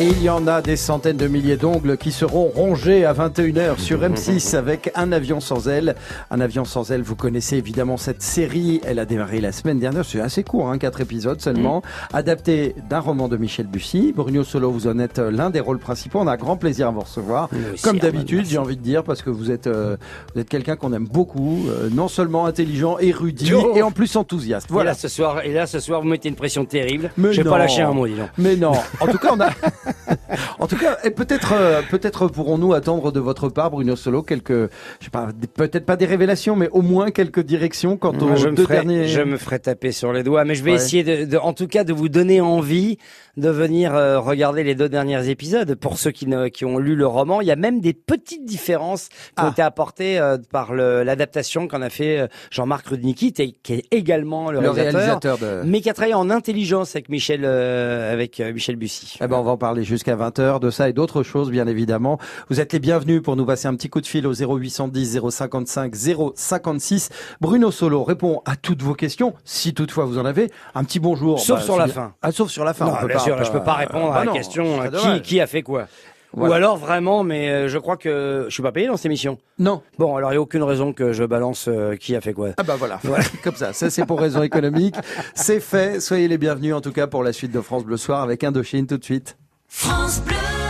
Et il y en a des centaines de milliers d'ongles qui seront rongés à 21h sur M6 avec Un avion sans aile. Un avion sans aile, vous connaissez évidemment cette série. Elle a démarré la semaine dernière. C'est assez court, hein, 4 épisodes seulement. Adapté d'un roman de Michel Bussy. Bruno Solo, vous en êtes l'un des rôles principaux. On a grand plaisir à vous recevoir. Comme d'habitude, j'ai envie de dire, parce que vous êtes, euh, vous êtes quelqu'un qu'on aime beaucoup. euh, non seulement intelligent, érudit Oh. et en plus enthousiaste. Voilà ce soir, et là ce soir vous mettez une pression terrible. Mais je vais non. pas lâcher un mot, dis donc. Mais non. En tout cas, on a. en tout cas, et peut-être, euh, peut-être pourrons-nous attendre de votre part, Bruno Solo, quelques, je sais pas, peut-être pas des révélations, mais au moins quelques directions quant aux je, me ferai, derniers. je me ferai taper sur les doigts, mais je vais Ouais. essayer de, de- en tout cas, de vous donner envie de venir euh, regarder les deux derniers épisodes. Pour ceux qui, ne, qui ont lu le roman, il y a même des petites différences qui Ah. ont été apportées euh, par l'adaptation qu'en a fait euh, Jean-Marc Rudnicki, qui est- également le, le réalisateur, réalisateur de. mais qui a travaillé en intelligence avec Michel, euh, avec Michel Bussy. Eh ben, on va en parler jusqu'à 20h de ça et d'autres choses, bien évidemment. Vous êtes les bienvenus pour nous passer un petit coup de fil au 0810 055 056. Bruno Solo répond à toutes vos questions, si toutefois vous en avez. Un petit bonjour. Sauf sur c'est la fin. Ah, sauf sur la fin. Non, on peut bien pas- sûr, là, je peux pas euh, répondre bah à la non, question euh, qui, a fait quoi. Voilà. Ou alors vraiment, mais euh, je crois que je suis pas payé dans cette émission. Non. Bon, alors il y a aucune raison que je balance euh, qui a fait quoi. Ah bah voilà, comme ça, ça c'est pour raison économique. C'est fait, soyez les bienvenus en tout cas pour la suite de France Bleu Soir avec Indochine tout de suite. France Bleu.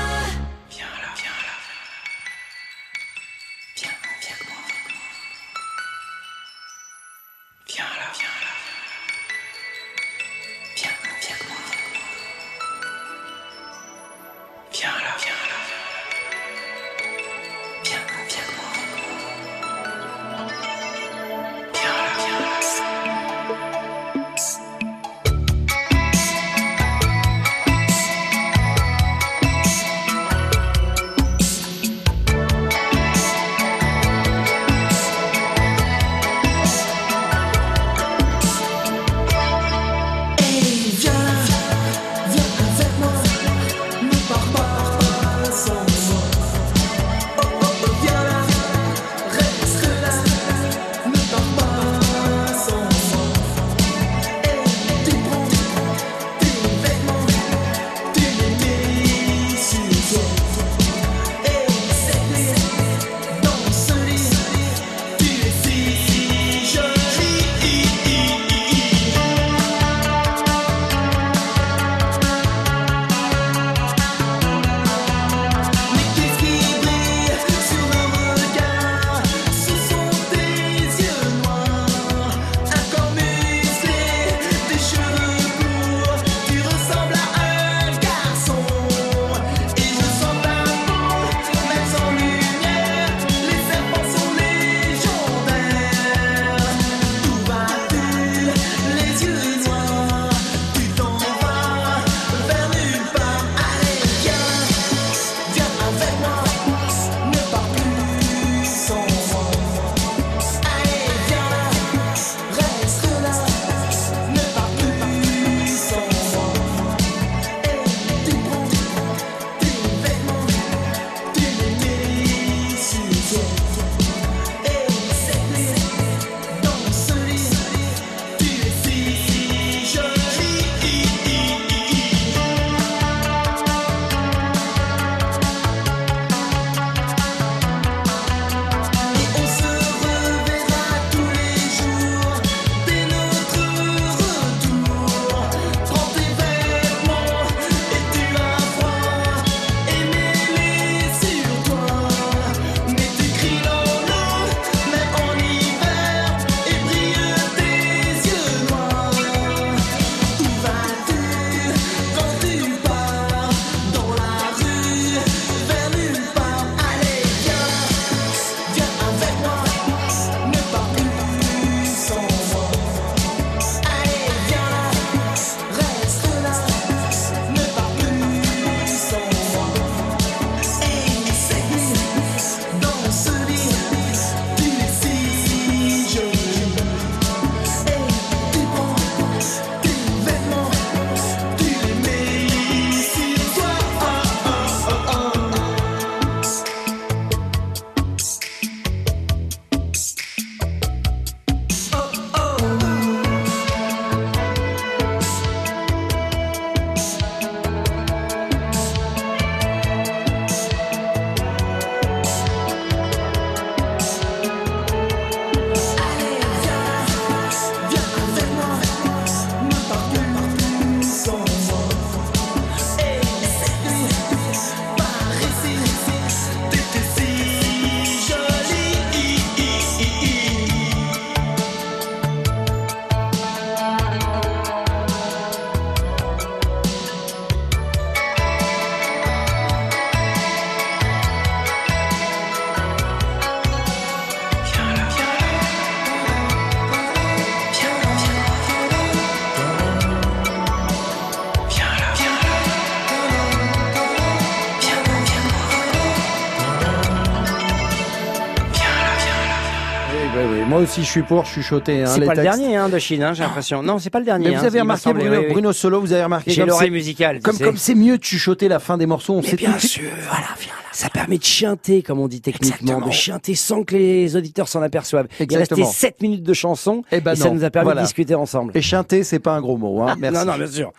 Aussi, je suis pour chuchoter. Hein, C'est pas le dernier hein, de Chine, hein, j'ai l'impression. Non, c'est pas le dernier. Mais hein, vous avez il m'a remarqué, Bruno, oui, oui. Bruno Solo, vous avez remarqué J'ai l'oreille musicale. Comme comme c'est mieux de chuchoter la fin des morceaux, on Mais sait bien tout sûr, voilà, viens là. Ça permet de chanter, comme on dit techniquement, Exactement. de chanter sans que les auditeurs s'en aperçoivent. Il Exactement. restait 7 minutes de chanson Eh ben et ça non, nous a permis voilà. de discuter ensemble. Et chanter, c'est pas un gros mot. Hein. Merci. Non, non, bien sûr.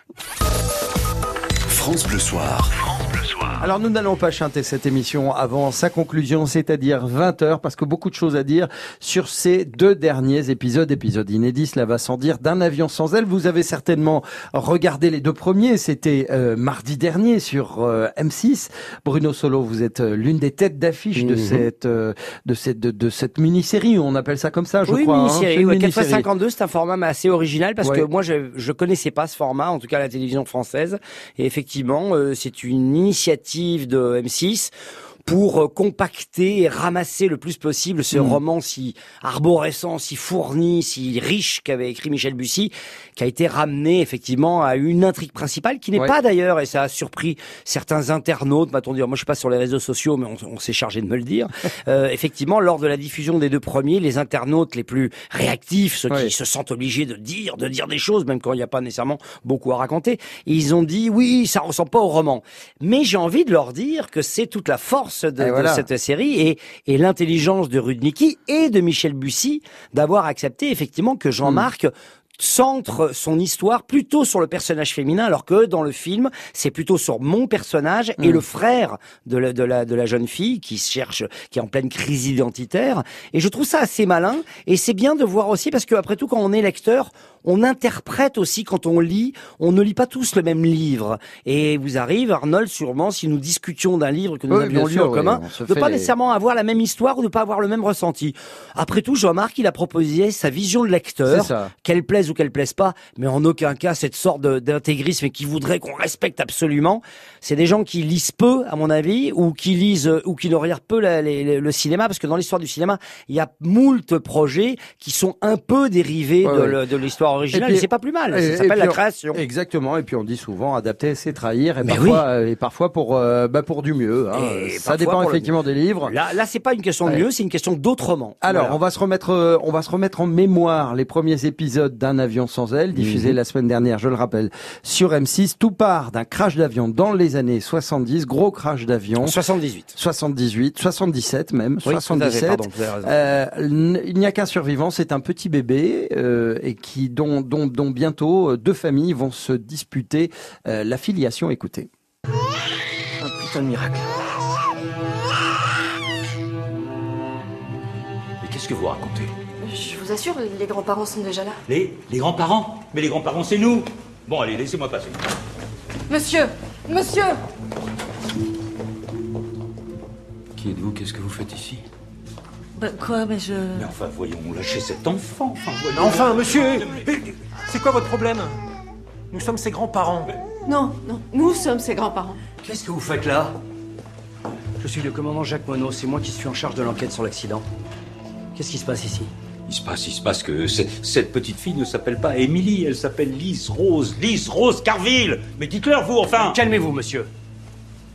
France Bleu Soir. Alors nous n'allons pas chanter cette émission avant sa conclusion, c'est-à-dire 20h, parce que beaucoup de choses à dire sur ces deux derniers épisodes, épisodes inédits, cela va sans dire, d'un avion sans aile. Vous avez certainement regardé les deux premiers, c'était euh, mardi dernier sur euh, M6. Bruno Solo, vous êtes euh, l'une des têtes d'affiche de Mhm. cette euh, de cette de, de cette mini-série, on appelle ça comme ça, je oui, crois. hein. mini-série. Une ouais, mini-série. 4x52, c'est un format assez original parce Ouais. que moi, je, je connaissais pas ce format, en tout cas à la télévision française. Et effectivement, euh, c'est une initiative de M6 pour euh, compacter et ramasser le plus possible ce Mm. roman si arborescent, si fourni, si riche qu'avait écrit Michel Bussy, qui a été ramené effectivement à une intrigue principale qui n'est Ouais. pas d'ailleurs, et ça a surpris certains internautes, m'a-t-on dit, moi je suis pas sur les réseaux sociaux, mais on, on s'est chargé de me le dire, euh, effectivement, lors de la diffusion des deux premiers, les internautes les plus réactifs, ceux Ouais. qui se sentent obligés de dire, de dire des choses, même quand il n'y a pas nécessairement beaucoup à raconter, ils ont dit oui, ça ressemble pas au roman. Mais j'ai envie de leur dire que c'est toute la force de, cette série et, et l'intelligence de Rudnicki et de Michel Bussy d'avoir accepté effectivement que Jean-Marc centre son histoire plutôt sur le personnage féminin, alors que dans le film, c'est plutôt sur mon personnage et Mm. le frère de la, de, la, de la jeune fille qui cherche, qui est en pleine crise identitaire. Et je trouve ça assez malin. Et c'est bien de voir aussi, parce que après tout, quand on est lecteur, on interprète aussi quand on lit. On ne lit pas tous le même livre. Et vous arrive, Arnold, sûrement, si nous discutions d'un livre que nous Oui, avions lu sûr, en oui, commun, se de pas les- nécessairement avoir la même histoire ou de pas avoir le même ressenti. Après tout, Jean-Marc, il a proposé sa vision de lecteur qu'elle plaise ou qu'elle plaise pas, mais en aucun cas cette sorte d'intégrisme et qui voudrait qu'on respecte absolument. C'est des gens qui lisent peu, à mon avis, ou qui lisent euh, ou qui ne regardent peu la- les- les- le cinéma, parce que dans l'histoire du cinéma, il y a moult projets qui sont un peu dérivés Ouais, de, ouais. le- de l'histoire originale. Et Et, c'est pas plus mal. et- Ça s'appelle la on- création. Exactement, et puis on dit souvent adapter, c'est trahir, et Mais parfois, euh, et parfois pour, euh, bah pour du mieux. hein. Ça dépend effectivement des livres. Là, là, c'est pas une question de Ouais. mieux, c'est une question d'autrement. Alors, Voilà. on va se remettre, euh, on va se remettre en mémoire les premiers épisodes d'un avion sans aile, diffusé Mhm. la semaine dernière, je le rappelle, sur M6. Tout part d'un crash d'avion dans les années 70, gros crash d'avion, 78. 78, 77 même, Oui, tout à fait, 77. pardon, vous avez raison. Euh, il n'y a qu'un survivant, c'est un petit bébé euh, et qui dont, dont, dont bientôt euh, deux familles vont se disputer euh, la filiation. Écoutez. Un putain de miracle. Mais qu'est-ce que vous racontez? Assure, les grands-parents sont déjà là. Les, les grands-parents Mais les grands-parents, c'est nous Bon, allez, laissez-moi passer. Monsieur Monsieur Qui êtes-vous? Qu'est-ce que vous faites ici? Bah quoi, mais je... Mais enfin, voyons, lâchez cet enfant. Enfin, voyons. Enfin, monsieur C'est quoi votre problème? Nous sommes ses grands-parents. Non, non, nous sommes ses grands-parents. Qu'est-ce que vous faites là? Je suis le commandant Jacques Monod, c'est moi qui suis en charge de l'enquête sur l'accident. Qu'est-ce qui se passe ici? Il se passe, il se passe que cette petite fille ne s'appelle pas Émilie, elle s'appelle Lise Rose. Lise Rose Carville Mais dites-leur, vous, enfin Calmez-vous, monsieur.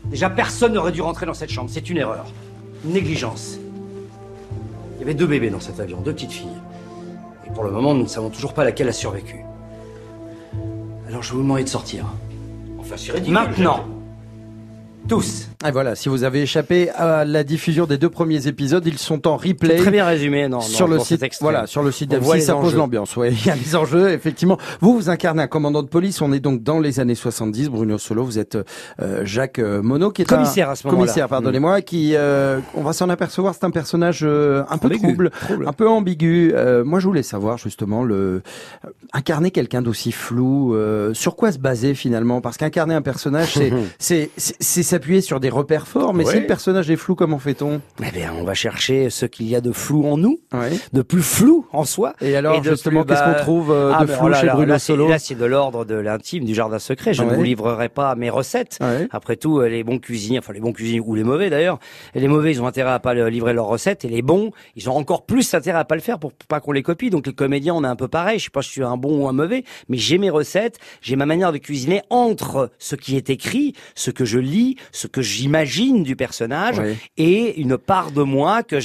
Déjà, personne n'aurait dû rentrer dans cette chambre, c'est une erreur. Une négligence. Il y avait deux bébés dans cet avion, deux petites filles. Et pour le moment, nous ne savons toujours pas laquelle a survécu. Alors je vais vous demander de sortir. Enfin, c'est ridicule. Maintenant Tous Et voilà, si vous avez échappé à la diffusion des deux premiers épisodes, ils sont en replay. Très bien résumé, non, sur non, le site, voilà, sur le site On voit d'M6, les ça pose l'ambiance. Ouais, il y a les enjeux, effectivement. Vous, vous incarnez un commandant de police. On est donc dans les années 70. Bruno Solo, vous êtes euh, Jacques euh, Monod, qui est Commissaire un à ce moment-là. commissaire, pardonnez-moi, qui, euh, on va s'en apercevoir, c'est un personnage euh, un peu Ambigu. trouble, Trouble. un peu ambigu. Euh, moi, je voulais savoir justement le incarner quelqu'un d'aussi flou. euh, sur quoi se baser finalement? Parce qu'incarner un personnage, c'est s'appuyer sur des repères forts. Mais Ouais. si le personnage est flou, comment fait-on? Eh bien, on va chercher ce qu'il y a de flou en nous, ouais. de plus flou en soi. Et alors, de justement, qu'est-ce bah, qu'on trouve euh, ah, de mais flou oh là chez Bruno là, c'est- Solo? Là, c'est de l'ordre de l'intime, du jardin secret. Je Ouais. ne vous livrerai pas mes recettes. Après tout, euh, les bons cuisiniers, enfin les bons cuisiniers ou les mauvais d'ailleurs, et les mauvais, ils ont intérêt à pas livrer leurs recettes, et les bons, ils ont encore plus intérêt à pas le faire pour pas qu'on les copie. Donc les comédiens, on est un peu pareil. Je sais pas si je suis un bon ou un mauvais, mais j'ai mes recettes, j'ai ma manière de cuisiner entre ce qui est écrit, ce que je lis, ce que j'imagine du personnage Oui. et une part de moi que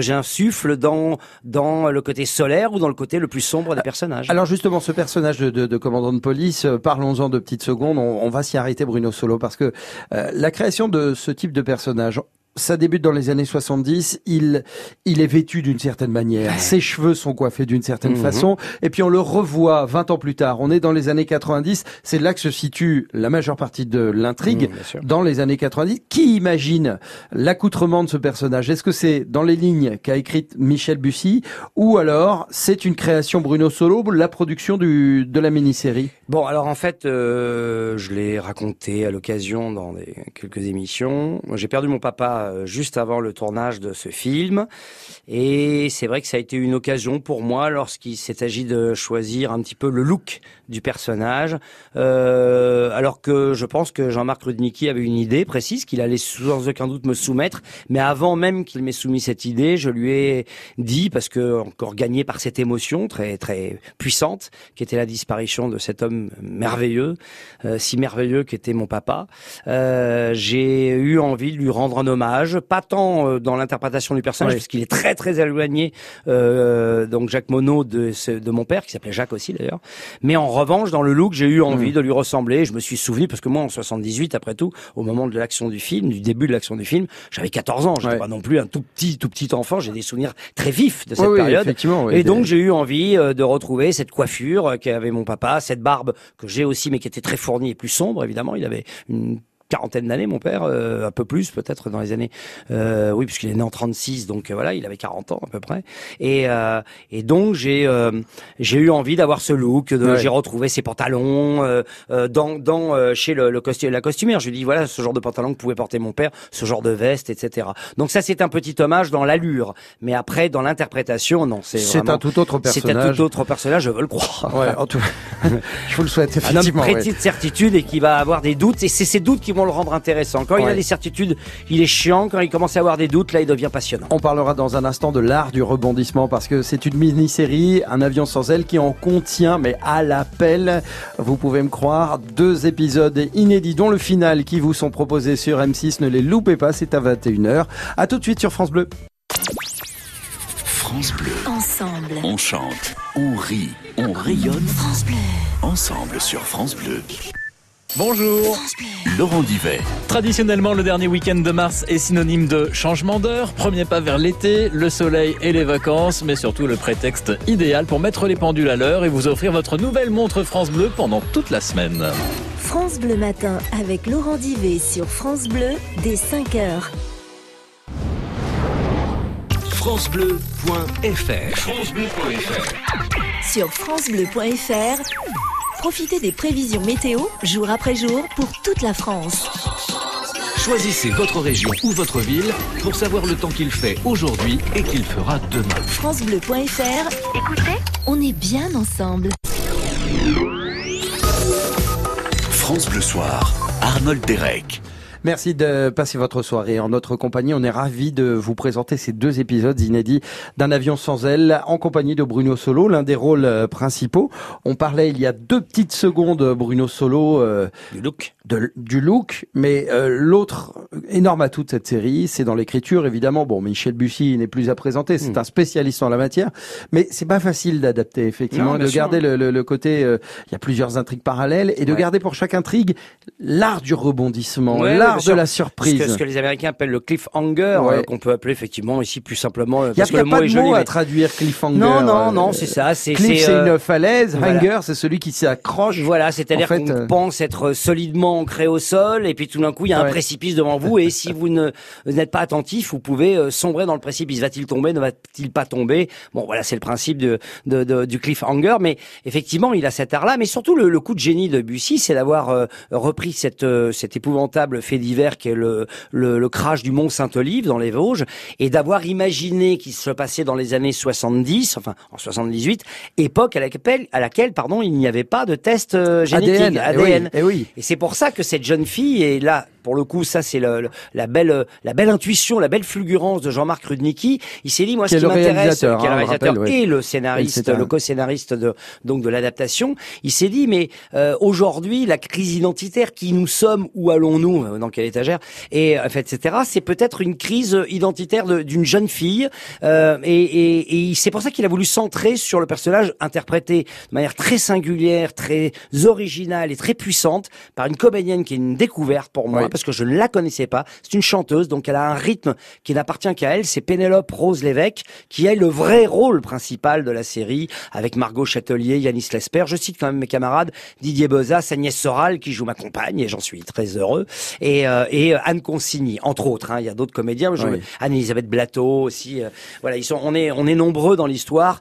j'insuffle dans dans le côté solaire ou dans le côté le plus sombre des personnages. Alors justement, ce personnage de, de- de commandant de police, euh, parlons-en de petites secondes. On, on va s'y arrêter, Bruno Solo, parce que euh, la création de ce type de personnage. Ça débute dans les années 70. Il, il est vêtu d'une certaine manière. Ses cheveux sont coiffés d'une certaine Mhm. façon. Et puis on le revoit 20 ans plus tard. On est dans les années 90. C'est là que se situe la majeure partie de l'intrigue. Mmh, sûr. Dans les années 90, qui imagine l'accoutrement de ce personnage? Est-ce que c'est dans les lignes qu'a écrite Michel Bussy ou alors c'est une création Bruno Solo, la production du, de la mini-série? Bon, alors en fait, euh, je l'ai raconté à l'occasion dans des, quelques émissions. J'ai perdu mon papa euh, juste avant le tournage de ce film. Et c'est vrai que ça a été une occasion pour moi lorsqu'il s'est agi de choisir un petit peu le look du personnage. Euh, alors que je pense que Jean-Marc Rudnicki avait une idée précise qu'il allait sans aucun doute me soumettre. Mais avant même qu'il m'ait soumis cette idée, je lui ai dit, parce que encore gagné par cette émotion très très puissante, qui était la disparition de cet homme merveilleux, euh, si merveilleux qu'était mon papa, euh, j'ai eu envie de lui rendre un hommage, pas tant euh, dans l'interprétation du personnage, parce qu'il est très très éloigné, euh, donc Jacques Monod de, de mon père, qui s'appelait Jacques aussi d'ailleurs, mais en revanche, dans le look, j'ai eu envie de lui ressembler. Je me suis souvenu, parce que moi, en 78, après tout, au moment de l'action du film, du début de l'action du film, j'avais 14 ans. J'étais Ouais. pas non plus un tout petit, tout petit enfant. J'ai des souvenirs très vifs de cette Oui, période. effectivement, oui. Et donc, j'ai eu envie euh, de retrouver cette coiffure euh, qu'avait mon papa, cette barbe que j'ai aussi, mais qui était très fournie et plus sombre, évidemment. Il avait une quarantaine d'années, mon père, euh, un peu plus peut-être dans les années, euh, oui, puisqu'il est né en 36, donc euh, voilà, il avait 40 ans à peu près. Et, euh, et donc j'ai euh, j'ai eu envie d'avoir ce look, Ouais. j'ai retrouvé ses pantalons dans dans euh, chez le, le costu- la costumière. Je lui dis voilà ce genre de pantalon que pouvait porter mon père, ce genre de veste, etc. Donc ça c'est un petit hommage dans l'allure, mais après dans l'interprétation, non, c'est C'est un tout autre c'est un personnage. tout autre personnage, je veux le croire. Ouais, en tout je vous le souhaite Un homme effectivement. ouais. de certitude et qui va avoir des doutes, et c'est ces doutes qui vont le rendre intéressant. Quand il a des certitudes, il est chiant. Quand il commence à avoir des doutes, là, il devient passionnant. On parlera dans un instant de l'art du rebondissement parce que c'est une mini-série, un avion sans aile qui en contient, mais à l'appel, vous pouvez me croire, deux épisodes inédits dont le final qui vous sont proposés sur M6. Ne les loupez pas, c'est à 21h. À tout de suite sur France Bleu. France Bleu. Ensemble. On chante, on rit, on rayonne. France Bleu. Ensemble sur France Bleu. Bonjour. Laurent Divet. Traditionnellement, le dernier week-end de mars est synonyme de changement d'heure, premier pas vers l'été, le soleil et les vacances, mais surtout le prétexte idéal pour mettre les pendules à l'heure et vous offrir votre nouvelle montre France Bleu pendant toute la semaine. France Bleu Matin avec Laurent Divet sur France Bleu dès 5h. FranceBleu.fr. Sur FranceBleu.fr, profitez des prévisions météo jour après jour pour toute la France. Choisissez votre région ou votre ville pour savoir le temps qu'il fait aujourd'hui et qu'il fera demain. FranceBleu.fr, écoutez, on est bien ensemble. France Bleu Soir. Arnold Derek. Merci de passer votre soirée en notre compagnie. On est ravis de vous présenter ces deux épisodes inédits d'un avion sans aile en compagnie de Bruno Solo, l'un des rôles euh, principaux. On parlait il y a deux petites secondes, Bruno Solo, euh, Du look. de- du look, mais euh, l'autre énorme atout de cette série, c'est dans l'écriture. Évidemment, bon, Michel Bussy n'est plus à présenter, c'est un spécialiste en la matière, mais c'est pas facile d'adapter effectivement, Non, de sûr. garder le, le- le côté. euh, Il y a plusieurs intrigues parallèles et de Ouais. garder pour chaque intrigue l'art du rebondissement, Ouais, l'art bien de la Ce surprise. que, ce que les Américains appellent le cliffhanger, Ouais. euh, qu'on peut appeler effectivement ici plus simplement. Il n'y a, parce que y a le pas mot de joli. mot à traduire cliffhanger. Non, non, euh, non, c'est ça. C'est c'est euh, une falaise. voilà. Hanger, c'est celui qui s'accroche. Voilà, c'est-à-dire fait, qu'on pense être solidement ancré au sol, et puis tout d'un coup, il y a un précipice devant vous, et si vous ne n'êtes pas attentif, vous pouvez sombrer dans le précipice. Va-t-il tomber, ne va-t-il pas tomber? Bon, voilà, c'est le principe de, de, de- du cliffhanger, mais effectivement, il a cet art-là, mais surtout le, le coup de génie de Bussy, c'est d'avoir euh, repris cette, euh, cet épouvantable divers qui est le, le, le crash du Mont Saint-Olive dans les Vosges, et d'avoir imaginé qu'il se passait dans les années 70, enfin en 78, époque à laquelle, à laquelle pardon, il n'y avait pas de test euh, génétique ADN. ADN. Eh oui, eh oui. Et c'est pour ça que cette jeune fille est là pour le coup, ça c'est le, le- la belle, la belle intuition, la belle fulgurance de Jean-Marc Rudnicki. Il s'est dit, moi, ce qui m'intéresse, réalisateur, qui est le hein, réalisateur rappelle, ouais. et le scénariste, Et le co-scénariste de donc de l'adaptation. Il s'est dit, mais euh, aujourd'hui, la crise identitaire, qui nous sommes, où allons-nous, euh, dans quelle étagère, et euh, fait, etc. C'est peut-être une crise identitaire de- d'une jeune fille, euh, et, et, et c'est pour ça qu'il a voulu centrer sur le personnage interprété de manière très singulière, très originale et très puissante par une comédienne qui est une découverte pour moi, Oui. Parce que je ne la connaissais pas. C'est une chanteuse, donc elle a un rythme qui n'appartient qu'à elle. C'est Pénélope Rose Lévesque qui a le vrai rôle principal de la série, avec Margot Châtelier, Yanis Lesper. Je cite quand même mes camarades Didier Bozas, Agnès Soral qui joue ma compagne, et j'en suis très heureux, et, euh, et euh, Anne Consigny, entre autres. hein. Il y a d'autres comédiens, Oui. Anne-Elisabeth Blateau aussi. euh, voilà, ils sont, on est, on est nombreux dans l'histoire.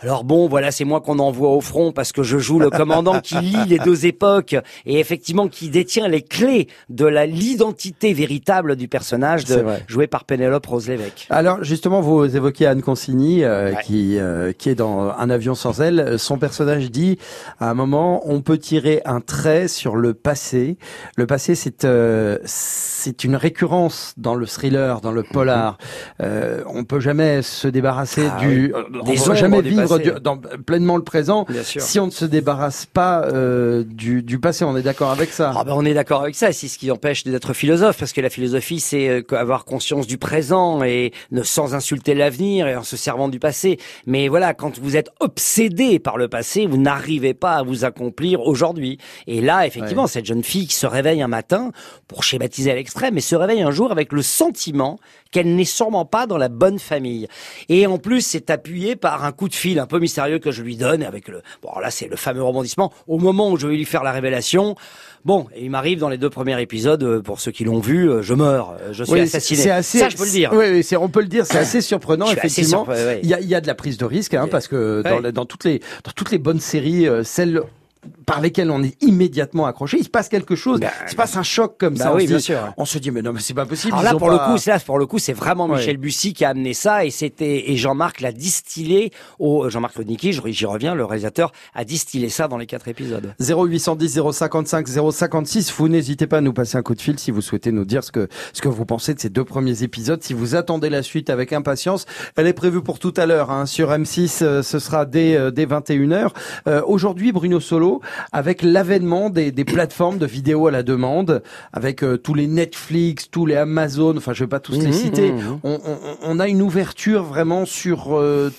Alors bon, voilà, c'est moi qu'on envoie au front parce que je joue le commandant qui lie les deux époques et effectivement qui détient les clés de la l'identité véritable du personnage de, joué par Pénélope Rose Lévesque. Alors justement, vous évoquez Anne Consigny, euh, Ouais. qui euh, qui est dans Un avion sans aile. Son personnage dit à un moment, on peut tirer un trait sur le passé. Le passé, c'est euh, c'est une récurrence dans le thriller, dans le polar. Euh, on peut jamais se débarrasser Ah du, on Des peut jamais du vivre passé. du- dans pleinement le présent si on ne se débarrasse pas euh, du, du passé. On est d'accord avec ça? Ah ben on est d'accord avec ça, c'est ce qui empêche d'être philosophe, parce que la philosophie c'est euh, avoir conscience du présent et ne sans insulter l'avenir et en se servant du passé. Mais voilà, quand vous êtes obsédé par le passé, vous n'arrivez pas à vous accomplir aujourd'hui. Et là, effectivement, cette jeune fille qui se réveille un matin, pour schématiser à l'extrême, mais se réveille un jour avec le sentiment qu'elle n'est sûrement pas dans la bonne famille. Et en plus, c'est appuyé par un coup de fil un peu mystérieux que je lui donne avec le, bon, là, c'est le fameux rebondissement. Au moment où je vais lui faire la révélation, bon, et il m'arrive dans les deux premiers épisodes, euh, pour ceux qui l'ont vu, euh, je meurs, euh, je suis Oui, assassiné. C'est assez, Ça, je peux le dire. Oui, on peut le dire, c'est assez surprenant, assez effectivement. ouais. Il y a, il y a de la prise de risque, hein, parce que dans, Ouais. le- dans toutes les dans toutes les bonnes séries, celles par lesquelles on est immédiatement accroché, il se passe quelque chose, Ben, il se passe un choc comme bah ça. on, oui, se bien dit, sûr. on se dit mais non mais c'est pas possible. Alors là, pour pas- le coup, c'est là, pour le coup, c'est vraiment Ouais. Michel Bussy qui a amené ça et c'était, et Jean-Marc l'a distillé au, Jean-Marc Lodnicki, j'y reviens, le réalisateur a distillé ça dans les quatre épisodes. 0810 055 056. Vous n'hésitez pas à nous passer un coup de fil si vous souhaitez nous dire ce que ce que vous pensez de ces deux premiers épisodes. Si vous attendez la suite avec impatience, elle est prévue pour tout à l'heure hein, sur M6. euh, ce sera dès euh, dès 21h. Euh, Aujourd'hui, Bruno Solo, avec l'avènement des, des plateformes de vidéos à la demande, avec euh, tous les Netflix, tous les Amazon. Enfin, je vais pas tous les Mhm, citer. mhm. On, on- on a une ouverture vraiment sur euh,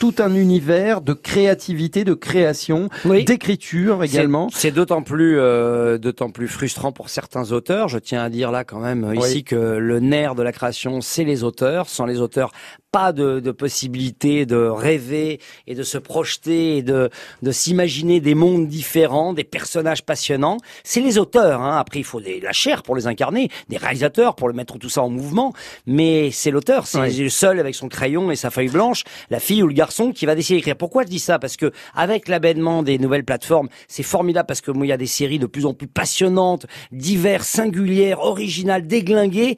tout un univers de créativité, de création, Oui. d'écriture également. C'est d'autant plus, euh, d'autant plus frustrant pour certains auteurs. Je tiens à dire là quand même euh, Oui. ici que le nerf de la création, c'est les auteurs. Sans les auteurs, pas de, de possibilité de rêver et de se projeter et de, de s'imaginer des mondes différents, des personnages passionnants. C'est les auteurs. Hein. Après, il faut des, la chair pour les incarner, des réalisateurs pour le mettre tout ça en mouvement. Mais c'est l'auteur, c'est Oui. le seul avec son crayon et sa feuille blanche, la fille ou le garçon qui va décider d'écrire. Pourquoi je dis ça? Parce que avec l'avènement des nouvelles plateformes, c'est formidable parce que moi, il y a des séries de plus en plus passionnantes, diverses, singulières, originales, déglinguées.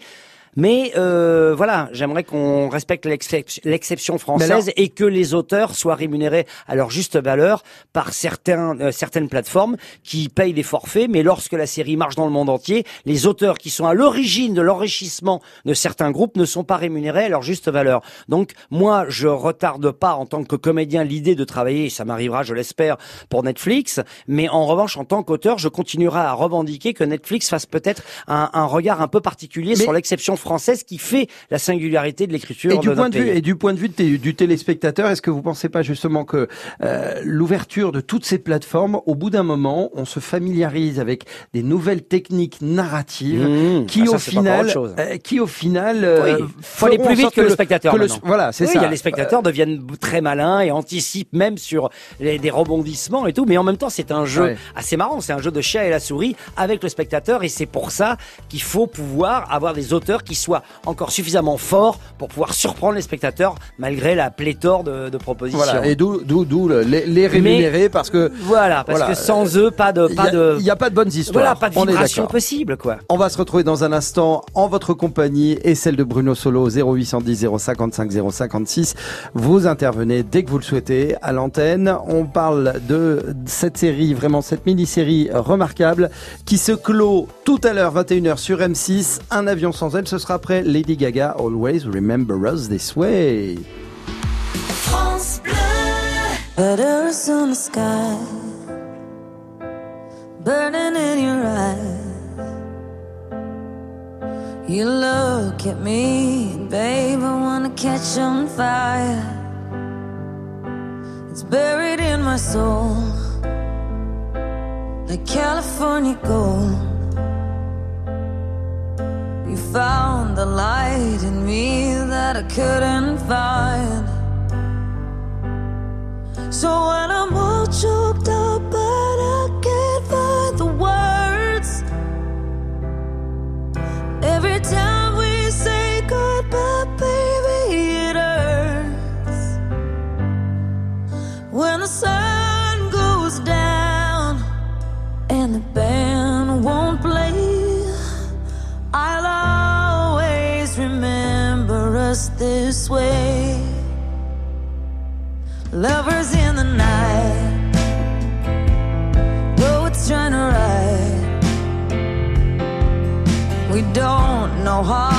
Mais euh, voilà, j'aimerais qu'on respecte l'excep- l'exception française et que les auteurs soient rémunérés à leur juste valeur par certains, euh, certaines plateformes qui payent des forfaits. Mais lorsque la série marche dans le monde entier, les auteurs qui sont à l'origine de l'enrichissement de certains groupes ne sont pas rémunérés à leur juste valeur. Donc moi, je retarde pas en tant que comédien l'idée de travailler, et ça m'arrivera, je l'espère, pour Netflix. Mais en revanche, en tant qu'auteur, je continuerai à revendiquer que Netflix fasse peut-être un, un regard un peu particulier Mais- sur l'exception française qui fait la singularité de l'écriture Et du de point de vue et du point de vue de du téléspectateur, est-ce que vous pensez pas justement que euh, l'ouverture de toutes ces plateformes, au bout d'un moment, on se familiarise avec des nouvelles techniques narratives Mmh. qui, Ah, ça, au final, euh, qui au final, euh, Oui. faut aller plus vite que, le spectateur. que le- voilà, c'est Oui, ça. il y a les spectateurs deviennent très malins et anticipent même sur les, des rebondissements et tout. Mais en même temps, c'est un jeu Ouais. assez marrant. C'est un jeu de chat et la souris avec le spectateur et c'est pour ça qu'il faut pouvoir avoir des auteurs qui qui soit encore suffisamment fort pour pouvoir surprendre les spectateurs malgré la pléthore de, de propositions. Voilà, et d'où d'où d'où le- les, les rémunérer parce que Voilà, parce Voilà. que sans eux, pas de, il pas de, il y a pas de bonnes histoires. voilà, pas de vibration possible, quoi. On va se retrouver dans un instant en votre compagnie et celle de Bruno Solo 0810 055 056. Vous intervenez dès que vous le souhaitez à l'antenne. On parle de cette série, vraiment cette mini-série remarquable qui se clôt tout à l'heure 21h sur M6. Un avion sans elle, ce sera après Lady Gaga. Always remember us this way. France Bleu. Butters on the sky, burning in your eyes. You look at me, babe, I wanna catch on fire. It's buried in my soul, like California gold. Found the light in me that I couldn't find. So when I'm all choked up, way. Lovers in the night, poets trying to write. We don't know how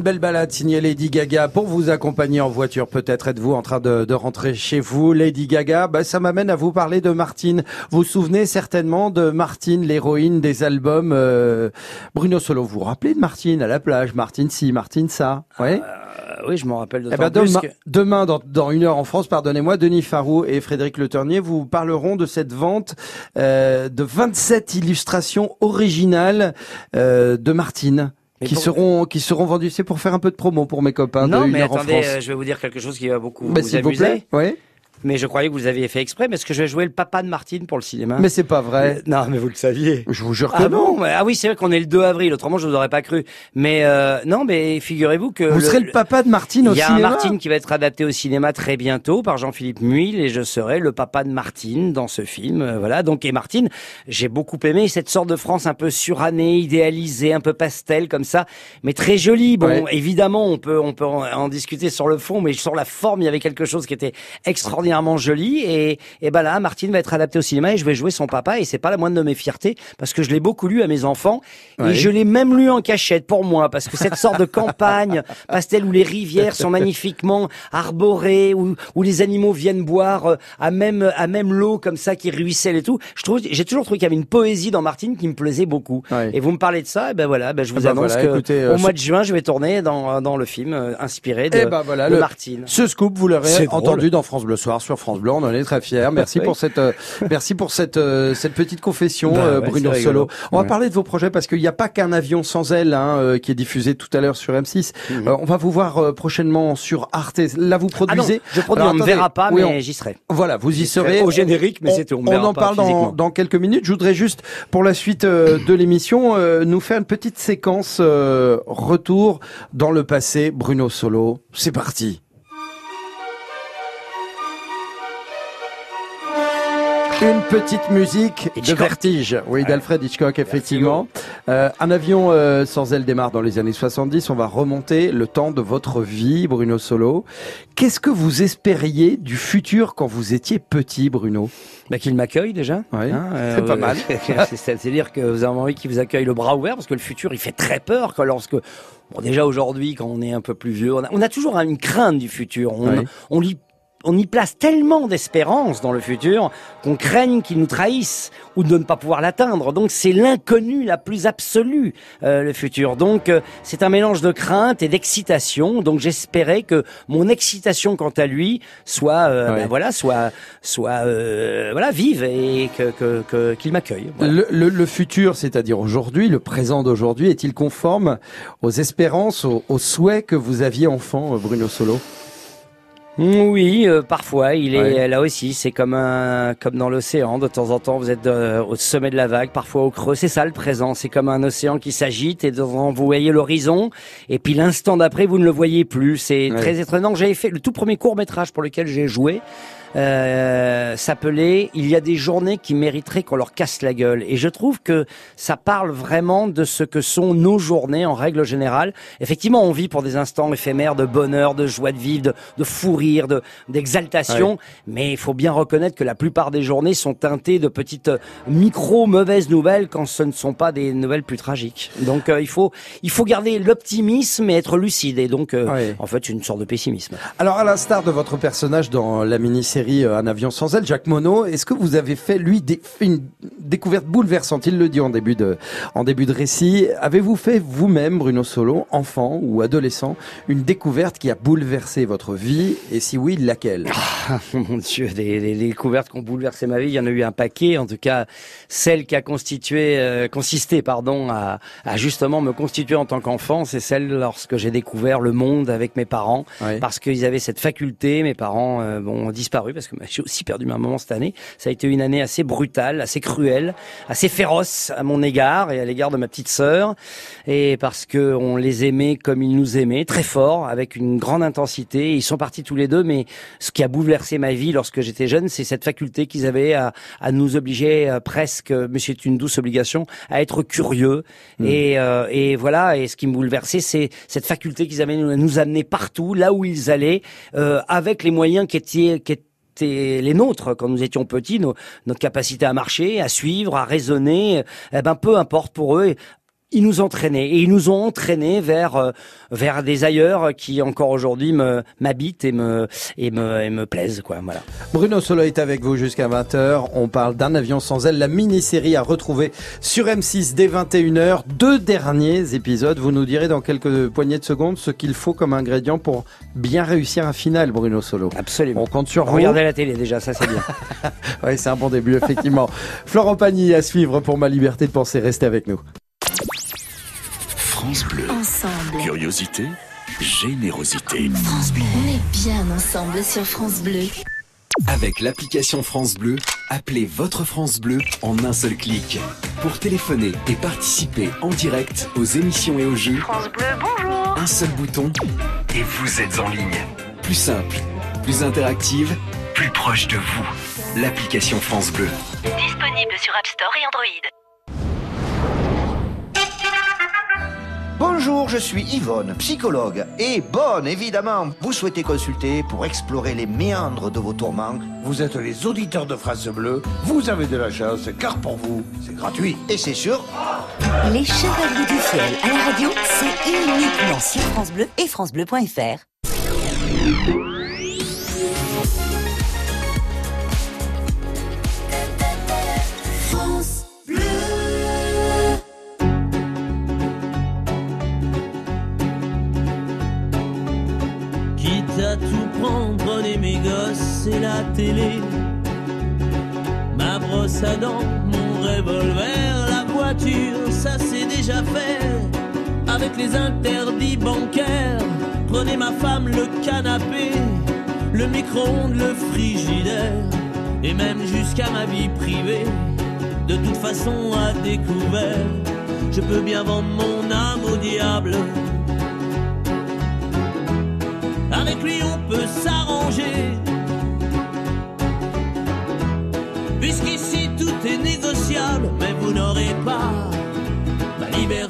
Une belle balade signée Lady Gaga pour vous accompagner en voiture. Peut-être êtes-vous en train de, de rentrer chez vous. Lady Gaga, bah, ça m'amène à vous parler de Martine. Vous vous souvenez certainement de Martine, l'héroïne des albums euh, Bruno Solo. Vous vous rappelez de Martine à la plage? Martine ci, Martine ça? Ouais. Euh, oui, je m'en rappelle Eh ben, plus demain, que... demain dans, dans une heure en France, pardonnez-moi, Denis Farou et Frédéric Le Ternier vous parleront de cette vente euh, de 27 illustrations originales euh, de Martine. Mais Qui pour- seront qui seront vendues. C'est pour faire un peu de promo pour mes copains non, de mais attendez, France. euh, je vais vous dire quelque chose qui va beaucoup Bah, vous amuser. plaît. Oui. Mais je croyais que vous aviez fait exprès, parce que je vais jouer le papa de Martine pour le cinéma. Mais c'est pas vrai. Euh, Non, mais vous le saviez. Je vous jure que Ah non. bon mais- Ah oui, c'est vrai qu'on est le 2 avril. Autrement, je vous aurais pas cru. Mais euh, non, mais figurez-vous que Vous le- serez le papa de Martine au Il y a cinéma. un Martine qui va être adapté au cinéma très bientôt par Jean-Philippe Muil et je serai le papa de Martine dans ce film. Euh, Voilà. Donc, et Martine, j'ai beaucoup aimé cette sorte de France un peu surannée, idéalisée, un peu pastel comme ça, mais très jolie. Bon, Ouais. évidemment, on peut, on peut en, en discuter sur le fond, mais sur la forme, il y avait quelque chose qui était extraordinaire. Extraordinairement joli. Et, et ben là, Martine va être adaptée au cinéma et je vais jouer son papa. Et c'est pas la moindre de mes fiertés parce que je l'ai beaucoup lu à mes enfants Ouais. et je l'ai même lu en cachette pour moi parce que cette sorte de campagne pastel où les rivières sont magnifiquement arborées, où, où les animaux viennent boire euh, à même à même l'eau comme ça qui ruisselle et tout. Je trouve, j'ai toujours trouvé qu'il y avait une poésie dans Martine qui me plaisait beaucoup. Ouais. Et vous me parlez de ça, et ben voilà, ben je vous Ah bah annonce voilà, que écoutez, euh, au mois de juin, je vais tourner dans dans le film euh, inspiré de, Eh ben voilà, de le- Martine. Ce scoop, vous l'aurez drôle. entendu dans France Bleu Soir sur France Bleu. On en est très fiers. Merci pour cette, euh, merci pour cette, euh, cette petite confession, Bah euh, ouais, Bruno. Solo. On va Ouais. parler de vos projets parce qu'il n'y a pas qu'un avion sans aile hein, euh, qui est diffusé tout à l'heure sur M6. Mhm. Euh, on va vous voir euh, prochainement sur Arte. Là, vous Ah non, produisez. je produis, Alors, on attendez. verra pas, Oui, mais on- j'y serai. Voilà, vous y serez au générique, mais On- c'est tout, on On verra en parle dans, dans quelques minutes. Je voudrais juste, pour la suite euh, de l'émission, euh, nous faire une petite séquence euh, retour dans le passé. Bruno Solo, c'est parti. Petite musique de vertige, oui, d'Alfred Hitchcock, effectivement. Euh, un avion euh, sans aile démarre dans les années 70. On va remonter le temps de votre vie, Bruno Solo. Qu'est-ce que vous espériez du futur quand vous étiez petit, Bruno? Bah, qu'il m'accueille déjà. Oui, Hein, c'est pas mal. c'est- C'est-à-dire que vous avez envie qu'il vous accueille le bras ouvert parce que le futur, il fait très peur que lorsque, bon, déjà aujourd'hui, quand on est un peu plus vieux, on a, on a toujours une crainte du futur. On, Oui. on lit on y place tellement d'espérance dans le futur qu'on craigne qu'il nous trahisse ou de ne pas pouvoir l'atteindre. Donc c'est l'inconnu la plus absolue, euh, le futur. Donc euh, c'est un mélange de crainte et d'excitation. Donc j'espérais que mon excitation quant à lui soit, euh, Ouais. ben voilà, soit, soit, euh, voilà, vive et que que- que- qu'il m'accueille. Voilà. Le, le- le futur, c'est-à-dire aujourd'hui, le présent d'aujourd'hui, est-il conforme aux espérances, aux, aux souhaits que vous aviez enfant, euh, Bruno Solo? Oui, euh, parfois, il est Ouais. là aussi. C'est comme un, comme dans l'océan. De temps en temps, vous êtes euh, au sommet de la vague, parfois au creux. C'est ça le présent. C'est comme un océan qui s'agite et devant vous voyez l'horizon. Et puis l'instant d'après, vous ne le voyez plus. C'est Ouais. très étonnant. J'avais fait le tout premier court métrage pour lequel j'ai joué. Euh, s'appelait Il y a des journées qui mériteraient qu'on leur casse la gueule. Et je trouve que ça parle vraiment de ce que sont nos journées en règle générale. Effectivement, on vit pour des instants éphémères de bonheur, de joie de vivre, de, de fou rire, de, d'exaltation. Mais il faut bien reconnaître que la plupart des journées sont teintées de petites euh, micro mauvaises nouvelles quand ce ne sont pas des nouvelles plus tragiques. Donc euh, il faut il faut garder l'optimisme et être lucide. Et donc euh, en fait une sorte de pessimisme. Alors, à l'instar de votre personnage dans la mini-série euh, Un avion sans aile, Jacques Monod, est-ce que vous avez fait, lui, une découverte bouleversante? Il le dit en début de, en début de récit. Avez-vous fait vous-même, Bruno Solo, enfant ou adolescent, une découverte qui a bouleversé votre vie? Et si oui, laquelle? Mon Dieu, des, découvertes qui ont bouleversé ma vie, il y en a eu un paquet. En tout cas, celle qui a constitué, euh, consisté, pardon, à, à justement me constituer en tant qu'enfant, c'est celle lorsque j'ai découvert le monde avec mes parents, parce qu'ils avaient cette faculté. Mes parents euh, bon, ont disparu parce que j'ai aussi perdu ma maman cette année. Ça a été une année assez brutale, assez cruelle, assez féroce à mon égard et à l'égard de ma petite sœur, et parce que on les aimait comme ils nous aimaient, très fort, avec une grande intensité. Ils sont partis tous les deux, mais ce qui a bouleversé ma vie lorsque j'étais jeune, c'est cette faculté qu'ils avaient à, à nous obliger euh, presque, mais c'est une douce obligation, à être curieux. Et, euh, et voilà, et ce qui me bouleversait, c'est cette faculté qu'ils avaient à nous amener partout, là où ils allaient, euh, avec les moyens qui étaient, qui étaient les nôtres quand nous étions petits, nos- notre capacité à marcher, à suivre, à raisonner, eh ben peu importe pour eux. Ils nous entraînaient et ils nous ont entraînés vers euh, vers des ailleurs qui encore aujourd'hui me m'habitent et me et me et me plaisent quoi voilà. Bruno Solo est avec vous jusqu'à 20h. On parle d'un avion sans aile, la mini-série à retrouver sur M6 dès 21h. Deux derniers épisodes. Vous nous direz dans quelques poignées de secondes ce qu'il faut comme ingrédient pour bien réussir un final, Bruno Solo. Absolument. On compte sur vous. Regardez la télé déjà, ça c'est bien. Oui, c'est un bon début, effectivement. Florent Pagny à suivre pour ma liberté de penser. Restez avec nous. France Bleu. Ensemble. Curiosité, générosité. France Bleu. On est bien ensemble sur France Bleu. Avec l'application France Bleu, appelez votre France Bleu en un seul clic. Pour téléphoner et participer en direct aux émissions et aux jeux, France Bleu, bonjour. un seul bouton et vous êtes en ligne. Plus simple, plus interactive, plus proche de vous. L'application France Bleu. Disponible sur App Store et Android. Bonjour, je suis Yvonne, psychologue. Et bonne, évidemment. Vous souhaitez consulter pour explorer les méandres de vos tourments. Vous êtes les auditeurs de France Bleu, vous avez de la chance, car pour vous, c'est gratuit. Et c'est sûr. Les Chevaliers du Ciel à la radio, c'est uniquement sur France Bleu et FranceBleu.fr. Les interdits bancaires, prenez ma femme, le canapé, le micro-ondes, le frigidaire, et même jusqu'à ma vie privée. De toute façon, à découvert, je peux bien vendre mon âme au diable. Avec lui on peut s'arranger. Puisqu'ici tout est négociable, mais vous n'aurez pas ma liberté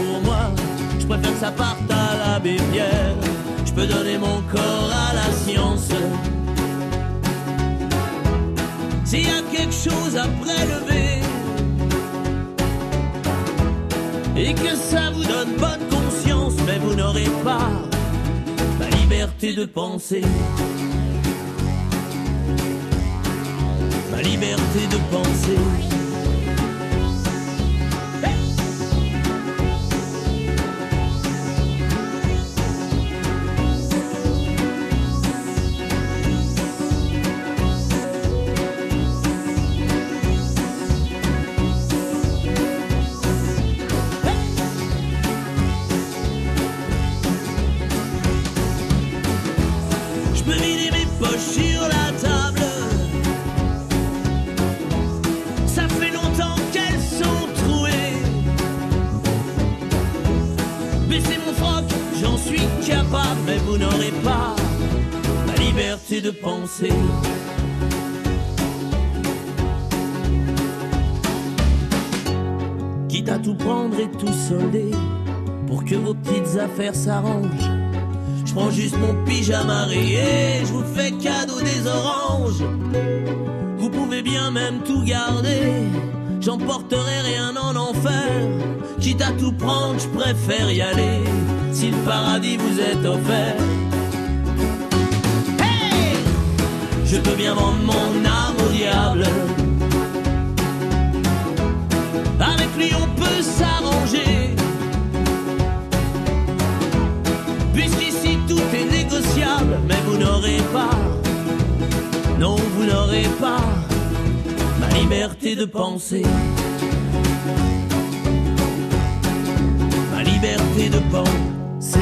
préfère que ça parte à l'abbé Pierre. Je peux donner mon corps à la science. S'il y a quelque chose à prélever et que ça vous donne bonne conscience, mais vous n'aurez pas ma liberté de penser. Ma liberté de penser. Poches sur la table. Ça fait longtemps qu'elles sont trouées. Baisser mon froc, j'en suis capable, mais vous n'aurez pas ma liberté de penser. Quitte à tout prendre et tout solder pour que vos petites affaires s'arrangent. Je prends juste mon pyjama rayé, je vous fais cadeau des oranges. Vous pouvez bien même tout garder, j'emporterai rien en enfer. Quitte à tout prendre, je préfère y aller, si le paradis vous est offert. Hey je peux bien vendre mon âme au diable. Avec lui on peut s'arranger. Mais vous n'aurez pas, non, vous n'aurez pas ma liberté de penser. Ma liberté de penser.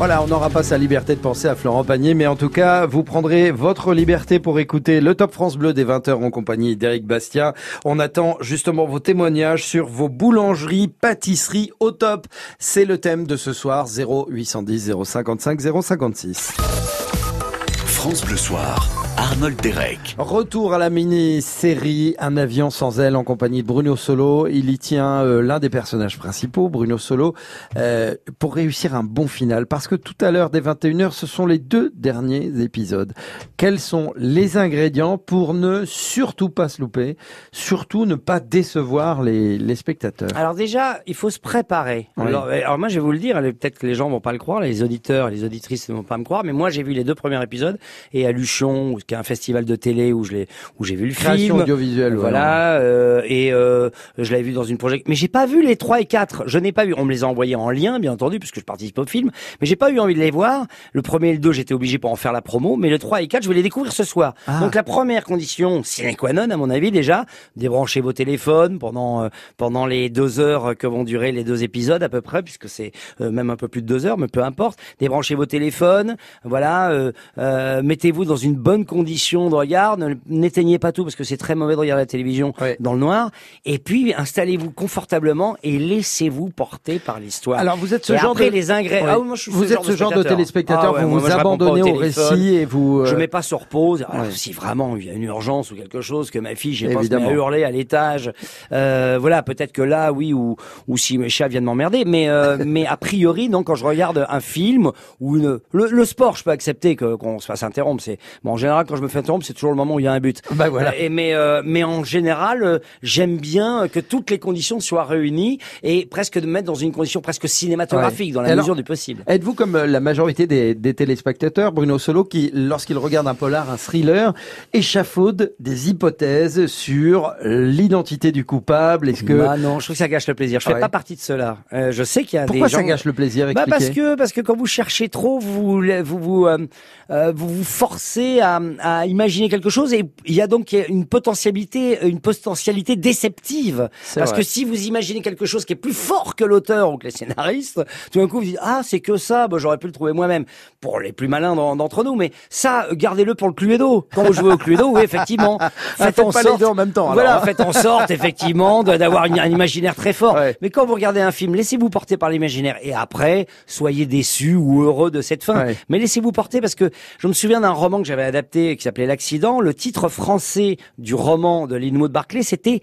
Voilà, on n'aura pas sa liberté de penser à Florent Pagny, mais en tout cas, vous prendrez votre liberté pour écouter le Top France Bleu des 20h en compagnie d'Éric Bastien. On attend justement vos témoignages sur vos boulangeries, pâtisseries au top. C'est le thème de ce soir, 0810 055 056. France Bleu Soir, Arnold Derek. Retour à la mini-série Un avion sans aile en compagnie de Bruno Solo. Il y tient euh, l'un des personnages principaux, Bruno Solo, euh, pour réussir un bon final. Parce que tout à l'heure, dès 21h, ce sont les deux derniers épisodes. Quels sont les ingrédients pour ne surtout pas se louper, surtout ne pas décevoir les, les spectateurs? Alors déjà, il faut se préparer. Oui. Alors, euh, alors moi, je vais vous le dire, peut-être que les gens vont pas le croire, les auditeurs, les auditrices ne vont pas me croire, mais moi, j'ai vu les deux premiers épisodes et à Luchon, est un festival de télé où je l'ai, où j'ai vu le Création film. audiovisuelle, Voilà. euh, et euh, je l'avais vu dans une projet. Mais j'ai pas vu les 3 et 4. Je n'ai pas vu. On me les a envoyés en lien, bien entendu, puisque je participe au film. Mais j'ai pas eu envie de les voir. Le premier et le 2, j'étais obligé pour en faire la promo. Mais le 3 et 4, je vais les découvrir ce soir. Ah. Donc la première condition, sine qua non, à mon avis, déjà, débranchez vos téléphones pendant euh, pendant les deux heures que vont durer les deux épisodes à peu près, puisque c'est même un peu plus de deux heures, mais peu importe. Débranchez vos téléphones, voilà. Mettez-vous dans une bonne condition de regard. Ne- N'éteignez pas tout parce que c'est très mauvais de regarder la télévision dans le noir. Et puis installez-vous confortablement et laissez-vous porter par l'histoire. Alors vous êtes ce Et genre après, de les ingrédients. Ouais. Ah oui, moi, je suis vous ce êtes ce genre de spectateur. téléspectateur, Ah ouais, vous moi, vous moi, je abandonnez au récit et vous. Je euh, mets pas sur pause. Alors, si vraiment il y a une urgence ou quelque chose que ma fille, j'ai pas à hurler à l'étage. Euh, voilà, peut-être que là, oui, ou ou si mes chats viennent m'emmerder. Mais euh, mais a priori, donc quand je regarde un film ou une le, le sport, je peux accepter que qu'on se fasse interrompre. C'est bon en général quand je me fais interrompre, c'est toujours le moment où il y a un but. Bah voilà. Euh, et mais euh, mais en général, euh, j'aime bien que toutes les conditions soient réunies et presque de mettre dans une condition presque cinématographique Ouais. dans la alors, mesure du possible. Êtes-vous comme la majorité des, des téléspectateurs, Bruno Solo, qui, lorsqu'il regarde un polar, un thriller, échafaude des hypothèses sur l'identité du coupable? Est-ce que Bah non, je trouve que ça gâche le plaisir. Je fais Ouais. pas partie de cela. Euh, je sais qu'il y a pourquoi des gens. ça gâche le plaisir Bah parce que parce que quand vous cherchez trop, vous vous vous vous, vous forcez à, à imaginer quelque chose et il y a donc une potentialité une potentialité déceptive parce vrai. que si vous imaginez quelque chose qui est plus fort que l'auteur ou que les scénaristes, tout d'un coup vous dites ah c'est que ça, bah, j'aurais pu le trouver moi-même. Pour les plus malins d'en- d'entre nous, mais ça gardez-le pour le Cluedo. Quand vous jouez au Cluedo, oui effectivement, faites pas les deux en même temps, alors. Voilà, faites en sorte effectivement d'avoir un imaginaire très fort. Mais quand vous regardez un film, laissez-vous porter par l'imaginaire et après, soyez déçus ou heureux de cette fin. Ouais. Mais laissez-vous porter parce que je me souviens d'un roman que j'avais adapté qui s'appelait L'accident. Le titre français du roman de Linwood Barclay, c'était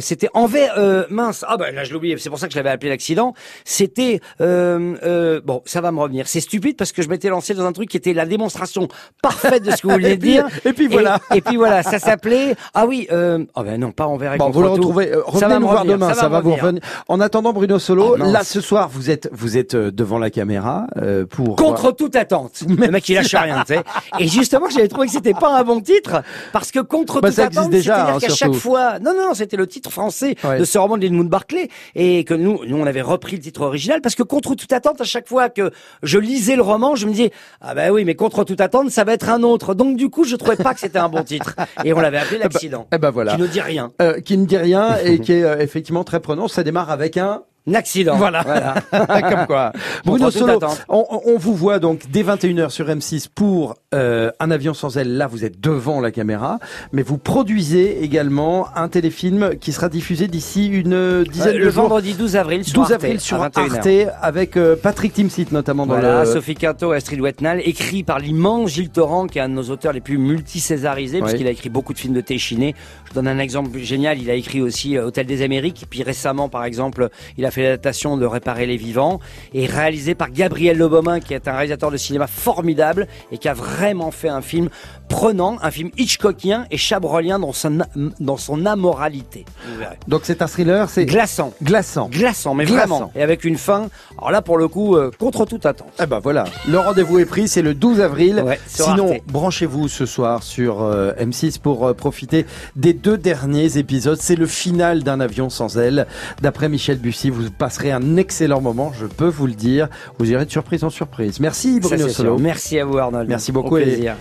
c'était envers euh, mince ah bah là je oublié c'est pour ça que je l'avais appelé l'accident c'était euh, euh, bon ça va me revenir c'est stupide parce que je m'étais lancé dans un truc qui était la démonstration parfaite de ce que vous vouliez dire et puis voilà. et, puis voilà ça s'appelait ah oui euh, oh ben non pas envers Bon, vous le retrouvez. euh, Ça revenez va nous me voir revenir, demain, ça, va vous revenir. En attendant, Bruno Solo, mince. là ce soir, vous êtes vous êtes euh, devant la caméra euh, pour Contre toute attente. Le mec, il lâche rien, tu sais. Et justement, j'avais trouvé que c'était pas un bon titre, parce que contre Bah, toute attente, c'est-à-dire hein, qu'à chaque fois, non, non, non, c'était le titre français Ouais. de ce roman de Edmund Barclay, et que nous, nous, on avait repris le titre original, parce que contre toute attente, à chaque fois que je lisais le roman, je me disais, ah bah oui, mais contre toute attente, ça va être un autre. Donc, du coup, je trouvais pas que c'était un bon titre. Et on l'avait appelé l'accident. Eh ben voilà. Qui ne dit rien. Euh, qui ne dit rien et qui est euh, effectivement très prenant. Ça démarre avec Un accident. Voilà. Comme quoi. Bruno Solo, on, on vous voit donc dès 21h sur M6 pour euh, Un avion sans aile. Là, vous êtes devant la caméra, mais vous produisez également un téléfilm qui sera diffusé d'ici une dizaine Euh, de le jours. vendredi 12 avril sur 12 Arte, avril sur Arte 21h. avec euh, Patrick Timsit notamment dans Voilà, le... Sophie Quinto et Astrid Wetnal, écrit par l'immense Gilles Torrent, qui est un de nos auteurs les plus multicésarisés, parce Oui. qu'il a écrit beaucoup de films de Téchiné. Je donne un exemple génial, il a écrit aussi euh, Hôtel des Amériques, puis récemment, par exemple, il a fait l'adaptation de Réparer les vivants, et réalisé par Gabriel Lebaumin, qui est un réalisateur de cinéma formidable, et qui a vraiment fait un film prenant, un film Hitchcockien et chabrolien dans son, dans son amoralité. Donc c'est un thriller, c'est glaçant. Glaçant. Glaçant, mais Glaçant. vraiment. Et avec une fin, alors là, pour le coup, euh, contre toute attente. Eh ben voilà, le rendez-vous est pris, c'est le 12 avril. Ouais, Sinon, branchez-vous ce soir sur euh, M6 pour euh, profiter des deux derniers épisodes. C'est le final d'un avion sans aile. D'après Michel Bussy, vous passerez un excellent moment, je peux vous le dire. Vous irez de surprise en surprise. Merci Bruno Solo. Merci à vous, Arnold. Merci Au beaucoup plaisir.